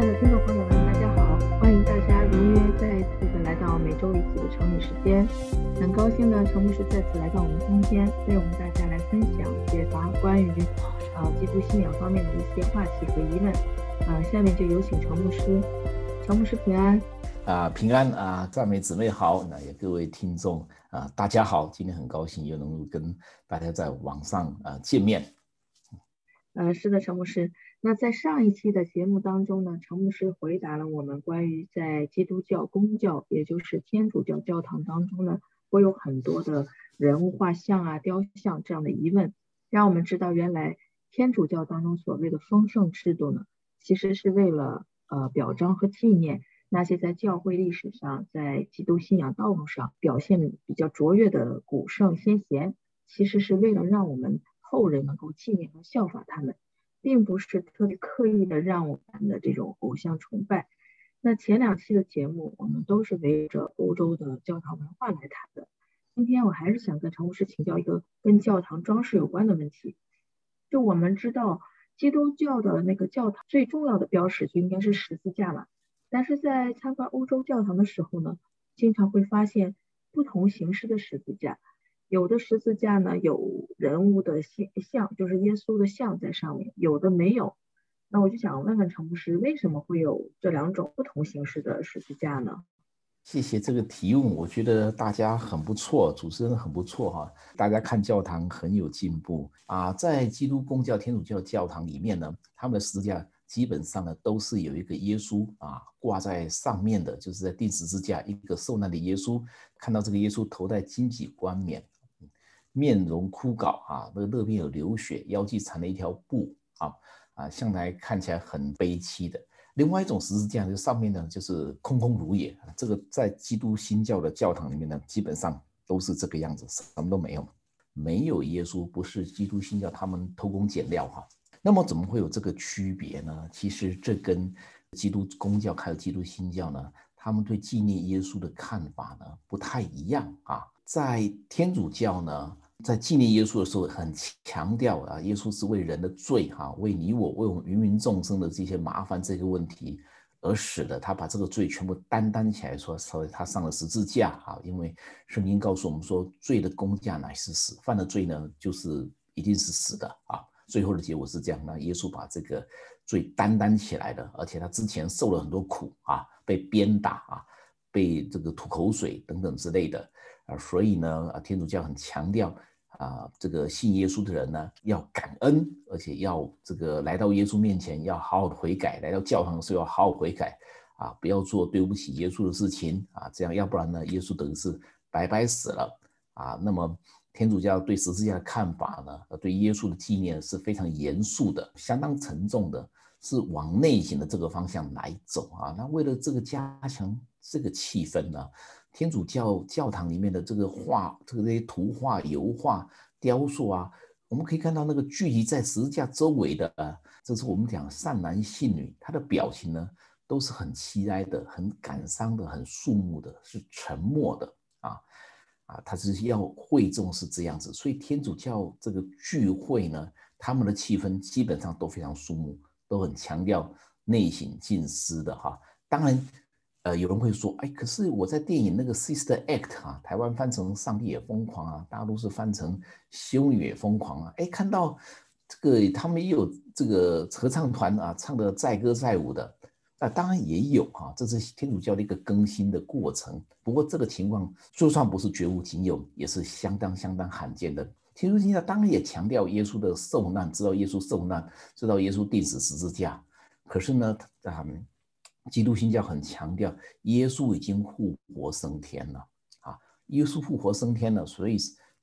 爱的听众朋友们，大家好！欢迎大家如约再次的来到每周一次的成语时间。很高兴呢，陈牧师再次来到我们中间，为我们大家来分享解答关于啊基督信仰方面的一些话题和疑问。啊，下面就有请陈牧师。陈牧师平安啊，平安啊，赞美姊妹好，那也各位听众啊，大家好！今天很高兴又能够跟大家在网上啊见面。嗯，是的，陈牧师。那在上一期的节目当中呢，陈牧师回答了我们关于在基督教公教，也就是天主教教堂当中呢，会有很多的人物画像啊、雕像这样的疑问，让我们知道原来天主教当中所谓的丰盛制度呢，其实是为了呃表彰和纪念那些在教会历史上在基督信仰道路上表现比较卓越的古圣先贤，其实是为了让我们后人能够纪念和效法他们。并不是特别刻意的让我们的这种偶像崇拜。那前两期的节目，我们都是围着欧洲的教堂文化来谈的。今天我还是想跟陈牧师请教一个跟教堂装饰有关的问题。就我们知道，基督教的那个教堂最重要的标识就应该是十字架了。但是在参观欧洲教堂的时候呢，经常会发现不同形式的十字架。有的十字架呢，有人物的像像，就是耶稣的像在上面；有的没有。那我就想问问陈牧师，为什么会有这两种不同形式的十字架呢？谢谢这个提问，我觉得大家很不错，主持人很不错哈。大家看教堂很有进步啊，在基督公教、天主教教堂里面呢，他们的十字架基本上呢都是有一个耶稣啊挂在上面的，就是在钉十字架一个受难的耶稣，看到这个耶稣头戴荆棘冠冕。面容枯槁啊，那个肋边有流血，腰际缠了一条布啊啊，向来看起来很悲戚的。另外一种十字架，就上面呢就是空空如也。这个在基督新教的教堂里面呢，基本上都是这个样子，什么都没有，没有耶稣，不是基督新教他们偷工减料哈。那么怎么会有这个区别呢？其实这跟基督公教还有基督新教呢，他们对纪念耶稣的看法呢不太一样啊。在天主教呢，在纪念耶稣的时候，很强调啊，耶稣是为人的罪哈，为你我，为我们芸芸众生的这些麻烦这个问题而死的，他把这个罪全部担当起来，说所以他上了十字架啊，因为圣经告诉我们说，罪的工价乃是死，犯了罪呢，就是一定是死的啊，最后的结果是这样，那耶稣把这个罪担当起来的，而且他之前受了很多苦啊，被鞭打啊，被这个吐口水等等之类的。啊，所以呢，啊，天主教很强调啊，这个信耶稣的人呢，要感恩，而且要这个来到耶稣面前要好好的悔改，来到教堂的时候要好好悔改，啊，不要做对不起耶稣的事情啊，这样要不然呢，耶稣等于是白白死了啊。那么天主教对十字架的看法呢，对耶稣的纪念是非常严肃的，相当沉重的，是往内心的这个方向来走啊。那为了这个加强这个气氛呢？天主教教堂里面的这个画，这个这些图画、油画、雕塑啊，我们可以看到那个聚集在十字架周围的，啊，这是我们讲善男信女，他的表情呢都是很凄哀的、很感伤的、很肃穆的，是沉默的啊啊，他是要会众是这样子，所以天主教这个聚会呢，他们的气氛基本上都非常肃穆，都很强调内省静思的哈，当然。呃，有人会说，哎，可是我在电影那个《Sister Act》啊，台湾翻成《上帝也疯狂》啊，大陆是翻成《修女也疯狂》啊，哎，看到这个他们也有这个合唱团啊，唱的载歌载舞的，那当然也有哈，这是天主教的一个更新的过程。不过这个情况就算不是绝无仅有，也是相当相当罕见的。天主教当然也强调耶稣的受难，知道耶稣受难，知道耶稣钉死十字架，可是呢，他们。基督新教很强调耶稣已经复活升天了啊！耶稣复活升天了，所以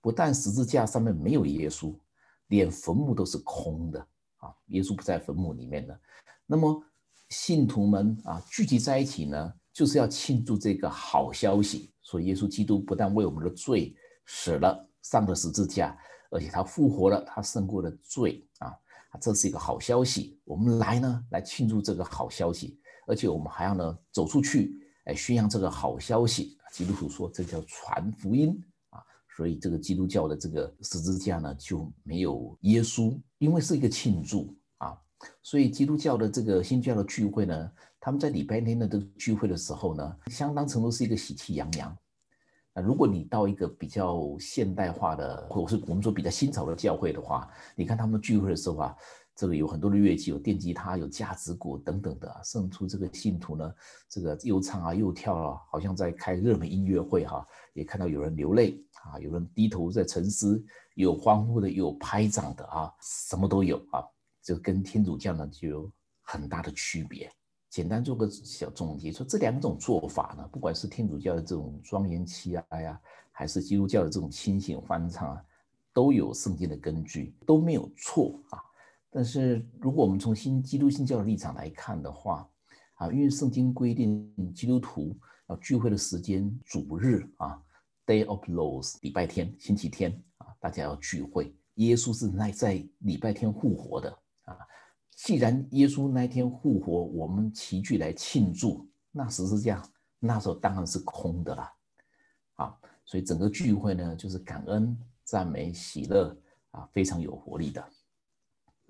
不但十字架上面没有耶稣，连坟墓都是空的啊！耶稣不在坟墓里面的。那么信徒们啊聚集在一起呢，就是要庆祝这个好消息。说耶稣基督不但为我们的罪死了，上了十字架，而且他复活了，他胜过了罪啊！这是一个好消息。我们来呢，来庆祝这个好消息。而且我们还要呢走出去，哎，宣扬这个好消息。基督徒说这叫传福音啊，所以这个基督教的这个十字架呢就没有耶稣，因为是一个庆祝啊。所以基督教的这个新教的聚会呢，他们在礼拜天的这个聚会的时候呢，相当程度是一个喜气洋洋。那如果你到一个比较现代化的，或者是我们说比较新潮的教会的话，你看他们聚会的时候啊，这个有很多的乐器，有电吉他，有架子鼓等等的，胜出这个信徒呢，这个又唱啊又跳啊，好像在开热门音乐会哈。也看到有人流泪啊，有人低头在沉思，有欢呼的，有拍掌的啊，什么都有啊。就跟天主教呢就有很大的区别。简单做个小总结，说这两种做法呢，不管是天主教的这种庄严祈哀呀，还是基督教的这种清醒欢唱啊，都有圣经的根据，都没有错啊。但是如果我们从新基督新教的立场来看的话，啊，因为圣经规定基督徒要聚会的时间主日啊，Day of l o w s 礼拜天、星期天啊，大家要聚会。耶稣是那在礼拜天复活的。啊，既然耶稣那天复活，我们齐聚来庆祝，那时是这样那时候当然是空的了。啊，所以整个聚会呢，就是感恩、赞美、喜乐啊，非常有活力的。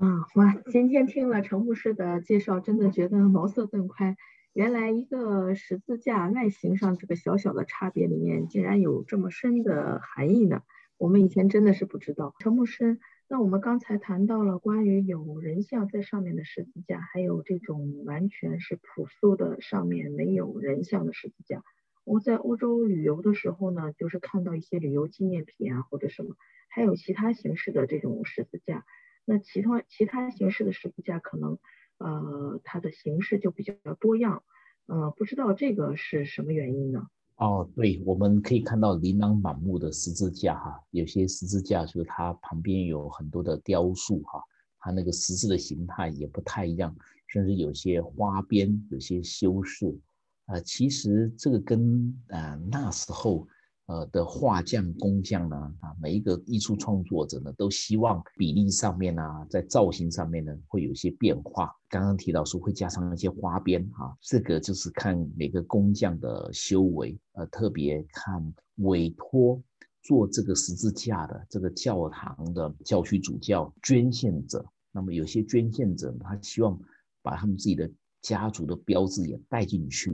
啊，哇！今天听了陈牧师的介绍，真的觉得茅塞顿开。原来一个十字架外形上这个小小的差别里面，竟然有这么深的含义呢。我们以前真的是不知道。陈牧师。那我们刚才谈到了关于有人像在上面的十字架，还有这种完全是朴素的上面没有人像的十字架。我在欧洲旅游的时候呢，就是看到一些旅游纪念品啊或者什么，还有其他形式的这种十字架。那其他其他形式的十字架可能呃它的形式就比较多样，呃不知道这个是什么原因呢？哦，对，我们可以看到琳琅满目的十字架哈，有些十字架就是它旁边有很多的雕塑哈，它那个十字的形态也不太一样，甚至有些花边，有些修饰，啊，其实这个跟呃那时候。呃的画匠、工匠呢，啊，每一个艺术创作者呢，都希望比例上面呢，在造型上面呢，会有一些变化。刚刚提到说会加上一些花边啊，这个就是看每个工匠的修为。呃，特别看委托做这个十字架的这个教堂的教区主教捐献者，那么有些捐献者他希望把他们自己的家族的标志也带进去。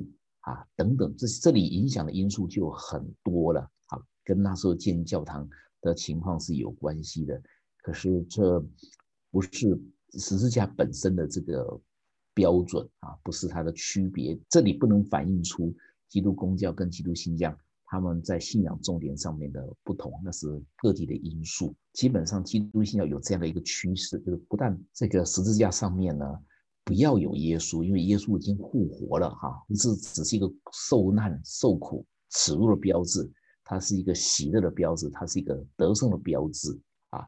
啊，等等，这这里影响的因素就很多了。啊，跟那时候建教堂的情况是有关系的。可是这不是十字架本身的这个标准啊，不是它的区别。这里不能反映出基督公教跟基督新教他们在信仰重点上面的不同，那是各地的因素。基本上基督信教有这样的一个趋势，就是不但这个十字架上面呢。不要有耶稣，因为耶稣已经复活了哈，这只是一个受难、受苦、耻辱的标志，它是一个喜乐的标志，它是一个得胜的标志啊！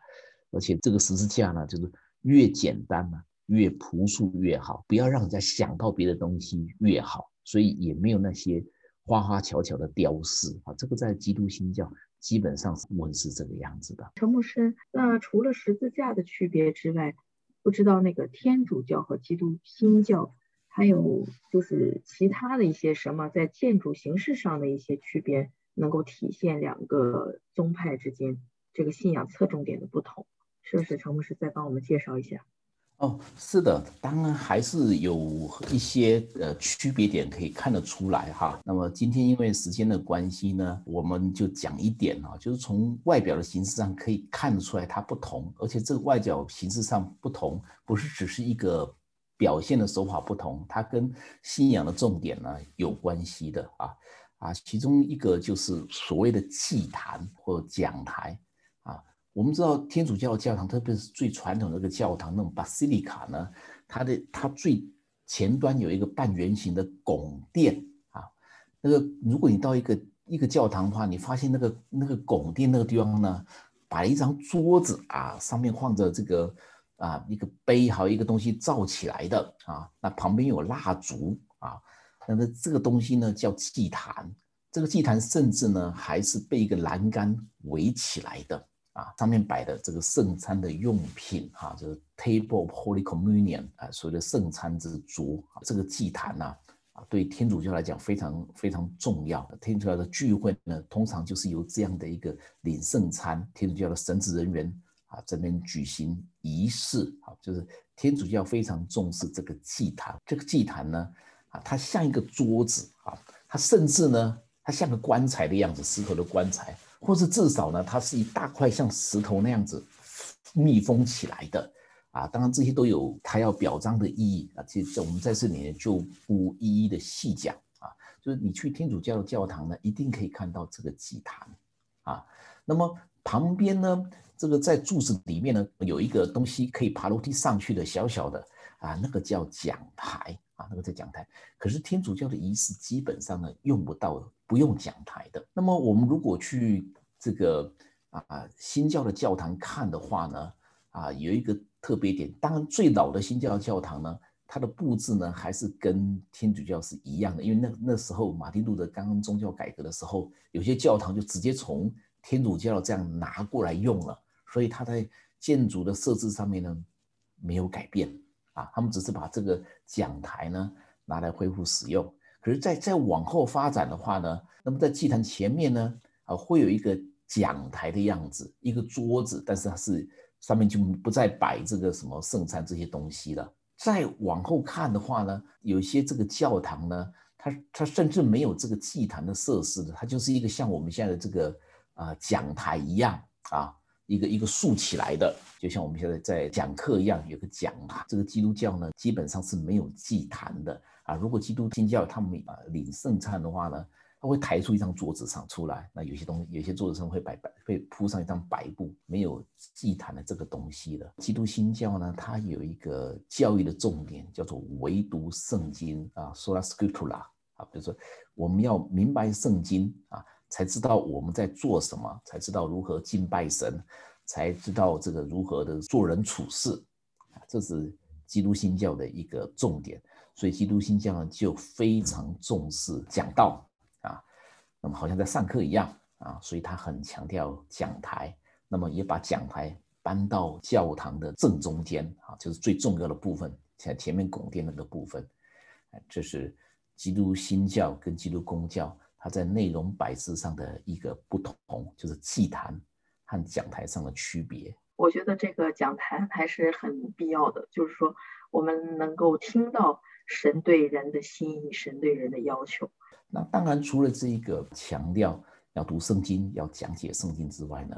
而且这个十字架呢，就是越简单呢，越朴素越好，不要让人家想到别的东西越好，所以也没有那些花花巧巧的雕饰啊。这个在基督新教基本上是问是这个样子的。陈牧师，那除了十字架的区别之外，不知道那个天主教和基督新教，还有就是其他的一些什么在建筑形式上的一些区别，能够体现两个宗派之间这个信仰侧重点的不同，是不是？陈牧师再帮我们介绍一下。哦，是的，当然还是有一些呃区别点可以看得出来哈。那么今天因为时间的关系呢，我们就讲一点啊，就是从外表的形式上可以看得出来它不同，而且这个外表形式上不同，不是只是一个表现的手法不同，它跟信仰的重点呢有关系的啊啊，其中一个就是所谓的祭坛或讲台。我们知道天主教教堂，特别是最传统那个教堂，那种 basilica 呢，它的它最前端有一个半圆形的拱殿啊。那个如果你到一个一个教堂的话，你发现那个那个拱殿那个地方呢，摆一张桌子啊，上面放着这个啊一个杯，还有一个东西罩起来的啊。那旁边有蜡烛啊，那么这个东西呢叫祭坛。这个祭坛甚至呢还是被一个栏杆围起来的。啊，上面摆的这个圣餐的用品，哈，就是 table of Holy Communion 啊，所谓的圣餐之桌啊，这个祭坛呐，啊，对天主教来讲非常非常重要。天主教的聚会呢，通常就是由这样的一个领圣餐，天主教的神职人员啊这边举行仪式啊，就是天主教非常重视这个祭坛。这个祭坛呢，啊，它像一个桌子啊，它甚至呢，它像个棺材的样子，石头的棺材，或是至少呢，它是一大块像石头那样子密封起来的啊。当然这些都有它要表彰的意义啊。其实我们在这里就不一一的细讲啊。就是你去天主教的教堂呢，一定可以看到这个祭坛啊。那么旁边呢？这个在柱子里面呢，有一个东西可以爬楼梯上去的小小的啊，那个叫讲台啊，那个在讲台。可是天主教的仪式基本上呢用不到，不用讲台的。那么我们如果去这个啊新教的教堂看的话呢，啊有一个特别点，当然最老的新教教堂呢，它的布置呢还是跟天主教是一样的，因为那那时候马丁路德刚刚宗教改革的时候，有些教堂就直接从天主教这样拿过来用了。所以它在建筑的设置上面呢没有改变啊，他们只是把这个讲台呢拿来恢复使用。可是再再往后发展的话呢，那么在祭坛前面呢啊会有一个讲台的样子，一个桌子，但是它是上面就不再摆这个什么圣餐这些东西了。再往后看的话呢，有些这个教堂呢，它它甚至没有这个祭坛的设施的，它就是一个像我们现在的这个啊讲台一样啊。一个一个竖起来的，就像我们现在在讲课一样，有个讲台。这个基督教呢，基本上是没有祭坛的如果基督新教他们啊领圣餐的话呢，他会抬出一张桌子上出来，那有些东西，有些桌子上会摆摆，会铺上一张白布，没有祭坛的这个东西的。基督新教呢，它有一个教育的重点叫做唯独圣经啊，sola scriptura 啊，比如说我们要明白圣经啊。才知道我们在做什么，才知道如何敬拜神，才知道这个如何的做人处事啊，这是基督新教的一个重点。所以基督新教呢就非常重视讲道啊，那么好像在上课一样啊，所以他很强调讲台，那么也把讲台搬到教堂的正中间啊，就是最重要的部分，像前面拱殿那个部分，这是基督新教跟基督公教。它在内容摆设上的一个不同，就是祭坛和讲台上的区别。我觉得这个讲台还是很必要的，就是说我们能够听到神对人的心意，神对人的要求。那当然，除了这一个强调要读圣经、要讲解圣经之外呢，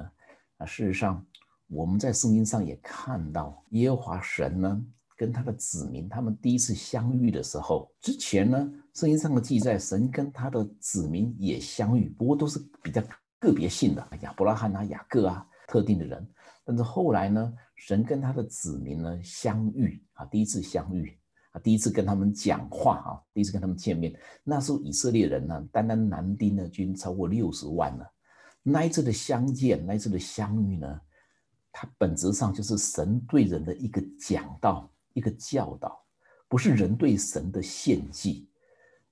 啊，事实上我们在圣经上也看到耶和华神呢。跟他的子民，他们第一次相遇的时候，之前呢，圣经上的记载，神跟他的子民也相遇，不过都是比较个别性的，亚伯拉罕啊、雅各啊，特定的人。但是后来呢，神跟他的子民呢相遇啊，第一次相遇啊，第一次跟他们讲话啊，第一次跟他们见面，那时候以色列人呢，单单男丁呢，均超过六十万了。那一次的相见，那一次的相遇呢，它本质上就是神对人的一个讲道。一个教导，不是人对神的献祭。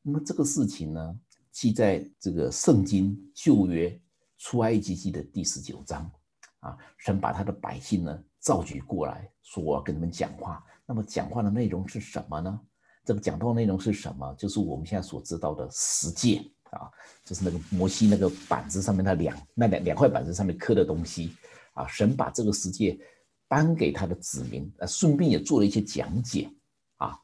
那么这个事情呢，记在这个圣经旧约出埃及记的第十九章啊，神把他的百姓呢召集过来，说我要跟你们讲话。那么讲话的内容是什么呢？这个讲到内容是什么？就是我们现在所知道的十诫啊，就是那个摩西那个板子上面那两那两两块板子上面刻的东西啊，神把这个十诫。颁给他的子民，呃，顺便也做了一些讲解，啊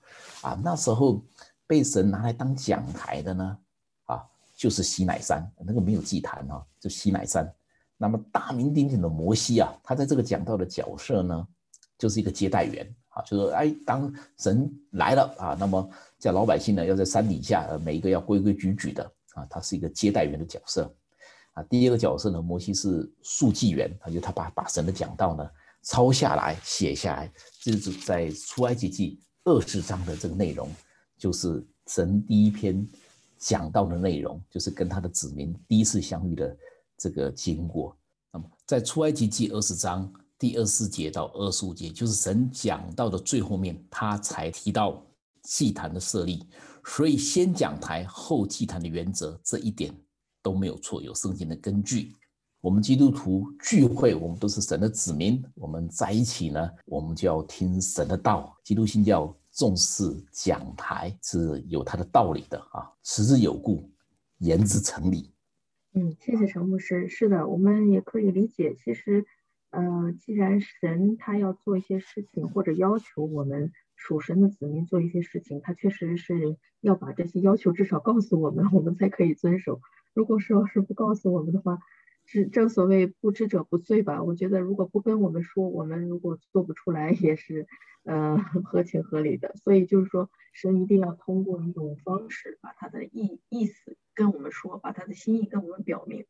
啊，那时候被神拿来当讲台的呢，啊，就是西乃山，那个没有祭坛啊，就西乃山。那么大名鼎鼎的摩西啊，他在这个讲道的角色呢，就是一个接待员，啊，就说哎，当神来了啊，那么叫老百姓呢要在山底下，每一个要规规矩矩的啊，他是一个接待员的角色，啊，第一个角色呢，摩西是书记员，他就他把把神的讲道呢。抄下来，写下来，就是在出埃及记二十章的这个内容，就是神第一篇讲到的内容，就是跟他的子民第一次相遇的这个经过。那么在出埃及记二十章第二十四节到二十五节，就是神讲到的最后面，他才提到祭坛的设立。所以先讲台后祭坛的原则，这一点都没有错，有圣经的根据。我们基督徒聚会，我们都是神的子民。我们在一起呢，我们就要听神的道。基督信教重视讲台是有它的道理的啊，持之有故，言之成理。嗯，谢谢陈牧师。是的，我们也可以理解，其实呃，既然神他要做一些事情，或者要求我们属神的子民做一些事情，他确实是要把这些要求至少告诉我们，我们才可以遵守。如果说是不告诉我们的话，是正所谓不知者不罪吧？我觉得如果不跟我们说，我们如果做不出来，也是呃合情合理的。所以就是说，神一定要通过一种方式，把他的意意思跟我们说，把他的心意跟我们表明。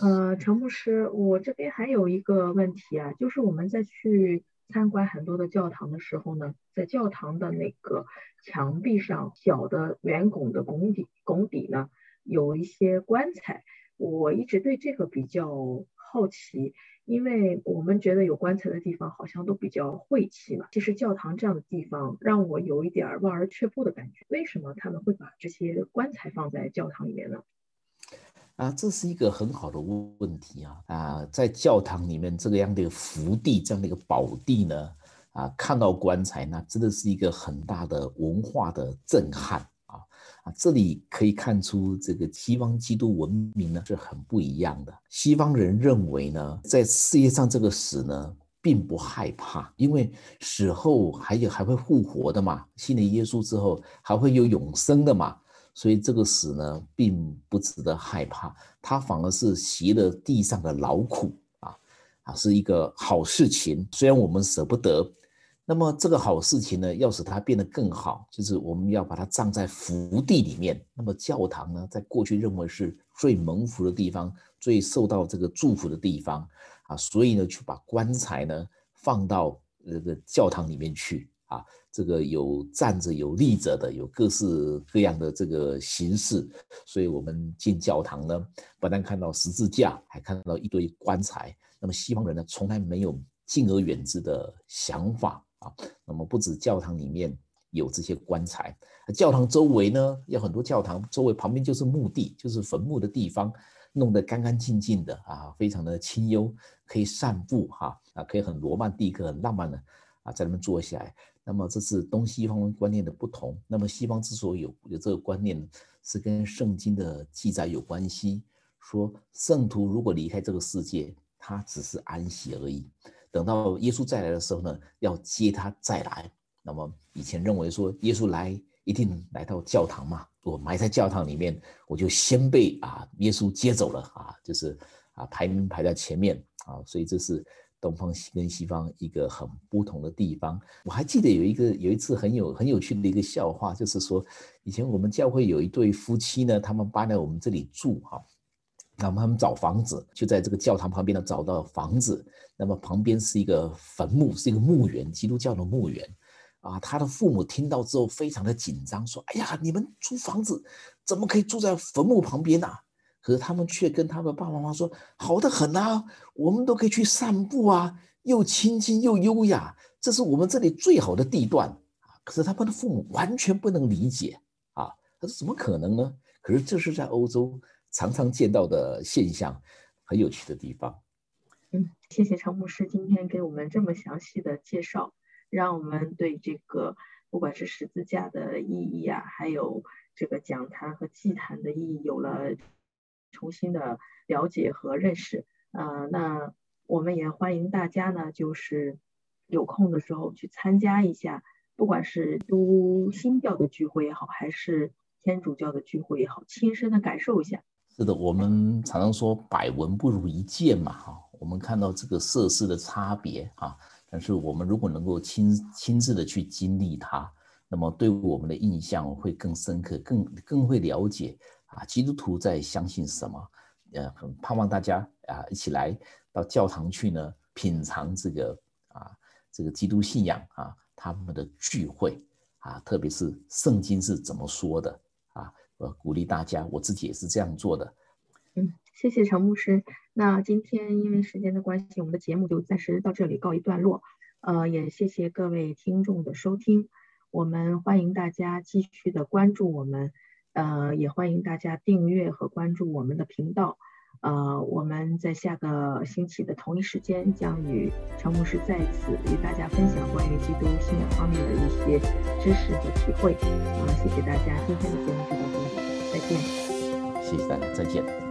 呃，陈牧师，我这边还有一个问题啊，就是我们在去参观很多的教堂的时候呢，在教堂的那个墙壁上，小的圆拱的拱底拱底呢，有一些棺材。我一直对这个比较好奇，因为我们觉得有棺材的地方好像都比较晦气嘛。其实教堂这样的地方让我有一点望而却步的感觉。为什么他们会把这些棺材放在教堂里面呢？啊，这是一个很好的问题啊！啊，在教堂里面这个样的福地，这样的一个宝地呢，啊，看到棺材，那真的是一个很大的文化的震撼啊啊。这里可以看出，这个西方基督文明呢是很不一样的。西方人认为呢，在世界上这个死呢，并不害怕，因为死后还有还会复活的嘛，信了耶稣之后还会有永生的嘛，所以这个死呢，并不值得害怕，它反而是习了地上的劳苦啊啊，是一个好事情。虽然我们舍不得。那么这个好事情呢，要使它变得更好，就是我们要把它葬在福地里面。那么教堂呢，在过去认为是最蒙福的地方，最受到这个祝福的地方啊，所以呢，去把棺材呢放到这个教堂里面去啊。这个有站着、有立着的，有各式各样的这个形式。所以我们进教堂呢，不但看到十字架，还看到一堆棺材。那么西方人呢，从来没有敬而远之的想法。啊，那么不止教堂里面有这些棺材，教堂周围呢，有很多教堂周围旁边就是墓地，就是坟墓的地方，弄得干干净净的啊，非常的清幽，可以散步哈啊，可以很罗曼蒂克、很浪漫的啊，在那边坐下来。那么这是东西方观念的不同。那么西方之所以有有这个观念，是跟圣经的记载有关系，说圣徒如果离开这个世界，他只是安息而已。等到耶稣再来的时候呢，要接他再来。那么以前认为说耶稣来一定来到教堂嘛，我埋在教堂里面，我就先被啊耶稣接走了啊，就是啊排名排在前面啊。所以这是东方跟西方一个很不同的地方。我还记得有一个有一次很有很有趣的一个笑话，就是说以前我们教会有一对夫妻呢，他们搬来我们这里住哈。那么他们找房子，就在这个教堂旁边呢找到房子。那么旁边是一个坟墓，是一个墓园，基督教的墓园。啊，他的父母听到之后非常的紧张，说：“哎呀，你们租房子怎么可以住在坟墓旁边呢？”可是他们却跟他们爸爸妈妈说：“好的很啊，我们都可以去散步啊，又清静又优雅，这是我们这里最好的地段啊。”可是他们的父母完全不能理解啊，他说：“怎么可能呢？”可是这是在欧洲。常常见到的现象，很有趣的地方。嗯，谢谢陈牧师今天给我们这么详细的介绍，让我们对这个不管是十字架的意义啊，还有这个讲坛和祭坛的意义有了重新的了解和认识。呃，那我们也欢迎大家呢，就是有空的时候去参加一下，不管是都新教的聚会也好，还是天主教的聚会也好，亲身的感受一下。是的，我们常常说百闻不如一见嘛，哈，我们看到这个设施的差别啊，但是我们如果能够亲亲自的去经历它，那么对我们的印象会更深刻，更更会了解啊，基督徒在相信什么，呃，很盼望大家啊一起来到教堂去呢，品尝这个啊这个基督信仰啊他们的聚会啊，特别是圣经是怎么说的啊。呃，鼓励大家，我自己也是这样做的。嗯，谢谢陈牧师。那今天因为时间的关系，我们的节目就暂时到这里告一段落。呃，也谢谢各位听众的收听。我们欢迎大家继续的关注我们，呃，也欢迎大家订阅和关注我们的频道。呃，我们在下个星期的同一时间将与陈牧师再次与大家分享关于基督信仰方面的一些知识和体会。啊，谢谢大家，今天的节目就到这里，再见。谢谢大家，再见。